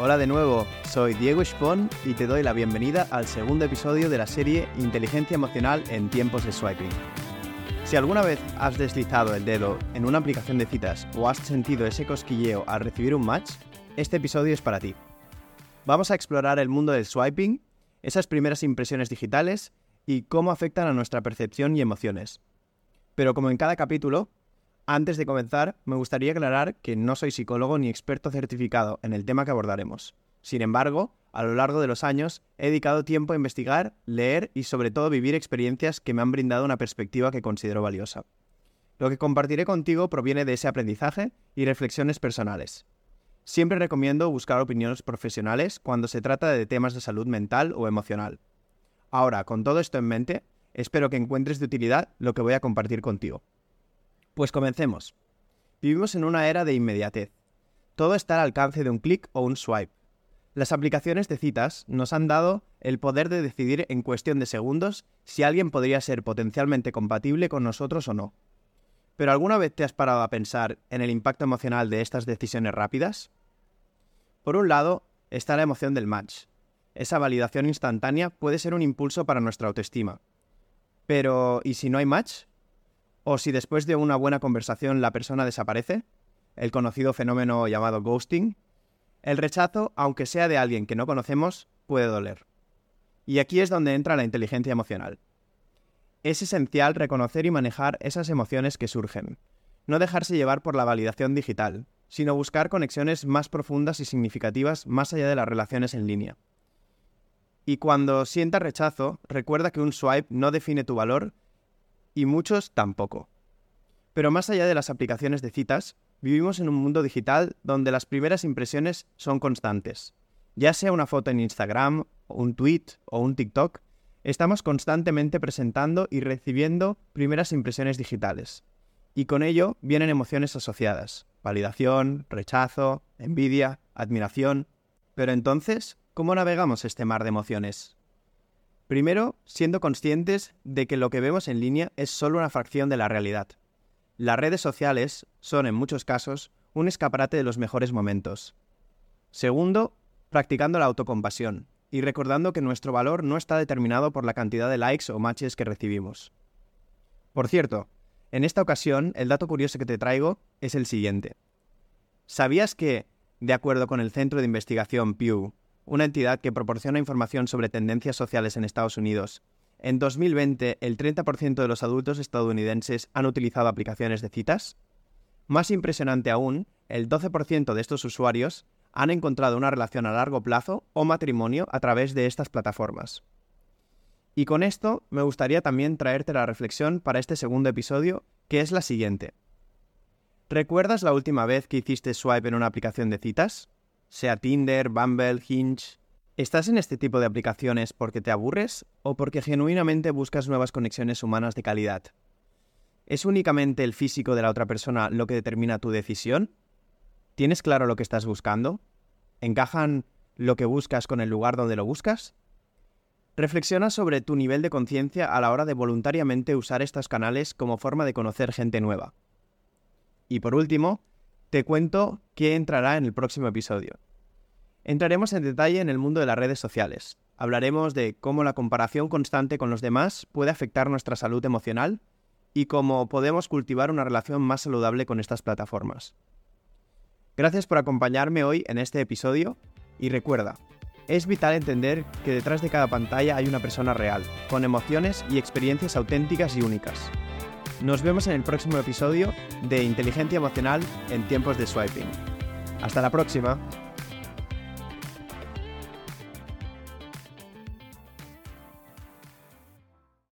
Hola de nuevo, soy Diego Spon y te doy la bienvenida al segundo episodio de la serie Inteligencia Emocional en tiempos de swiping. Si alguna vez has deslizado el dedo en una aplicación de citas o has sentido ese cosquilleo al recibir un match, este episodio es para ti. Vamos a explorar el mundo del swiping, esas primeras impresiones digitales y cómo afectan a nuestra percepción y emociones. Pero como en cada capítulo, antes de comenzar, me gustaría aclarar que no soy psicólogo ni experto certificado en el tema que abordaremos. Sin embargo, a lo largo de los años he dedicado tiempo a investigar, leer y sobre todo vivir experiencias que me han brindado una perspectiva que considero valiosa. Lo que compartiré contigo proviene de ese aprendizaje y reflexiones personales. Siempre recomiendo buscar opiniones profesionales cuando se trata de temas de salud mental o emocional. Ahora, con todo esto en mente, espero que encuentres de utilidad lo que voy a compartir contigo. Pues comencemos. Vivimos en una era de inmediatez. Todo está al alcance de un clic o un swipe. Las aplicaciones de citas nos han dado el poder de decidir en cuestión de segundos si alguien podría ser potencialmente compatible con nosotros o no. ¿Pero alguna vez te has parado a pensar en el impacto emocional de estas decisiones rápidas? Por un lado, está la emoción del match. Esa validación instantánea puede ser un impulso para nuestra autoestima. Pero, ¿y si no hay match? O si después de una buena conversación la persona desaparece, el conocido fenómeno llamado ghosting, el rechazo, aunque sea de alguien que no conocemos, puede doler. Y aquí es donde entra la inteligencia emocional. Es esencial reconocer y manejar esas emociones que surgen, no dejarse llevar por la validación digital, sino buscar conexiones más profundas y significativas más allá de las relaciones en línea. Y cuando sientas rechazo, recuerda que un swipe no define tu valor y muchos tampoco. Pero más allá de las aplicaciones de citas, vivimos en un mundo digital donde las primeras impresiones son constantes. Ya sea una foto en Instagram, un tweet o un TikTok, estamos constantemente presentando y recibiendo primeras impresiones digitales. Y con ello vienen emociones asociadas, validación, rechazo, envidia, admiración. Pero entonces, ¿cómo navegamos este mar de emociones? Primero, siendo conscientes de que lo que vemos en línea es solo una fracción de la realidad. Las redes sociales son, en muchos casos, un escaparate de los mejores momentos. Segundo, practicando la autocompasión y recordando que nuestro valor no está determinado por la cantidad de likes o matches que recibimos. Por cierto, en esta ocasión el dato curioso que te traigo es el siguiente. ¿Sabías que, de acuerdo con el Centro de Investigación Pew, una entidad que proporciona información sobre tendencias sociales en Estados Unidos. En 2020, el 30% de los adultos estadounidenses han utilizado aplicaciones de citas. Más impresionante aún, el 12% de estos usuarios han encontrado una relación a largo plazo o matrimonio a través de estas plataformas. Y con esto me gustaría también traerte la reflexión para este segundo episodio, que es la siguiente. ¿Recuerdas la última vez que hiciste swipe en una aplicación de citas? Sea Tinder, Bumble, Hinge. ¿Estás en este tipo de aplicaciones porque te aburres o porque genuinamente buscas nuevas conexiones humanas de calidad? ¿Es únicamente el físico de la otra persona lo que determina tu decisión? ¿Tienes claro lo que estás buscando? ¿Encajan lo que buscas con el lugar donde lo buscas? Reflexiona sobre tu nivel de conciencia a la hora de voluntariamente usar estos canales como forma de conocer gente nueva. Y por último, te cuento qué entrará en el próximo episodio. Entraremos en detalle en el mundo de las redes sociales. Hablaremos de cómo la comparación constante con los demás puede afectar nuestra salud emocional y cómo podemos cultivar una relación más saludable con estas plataformas. Gracias por acompañarme hoy en este episodio y recuerda, es vital entender que detrás de cada pantalla hay una persona real, con emociones y experiencias auténticas y únicas. Nos vemos en el próximo episodio de Inteligencia Emocional en tiempos de swiping. Hasta la próxima.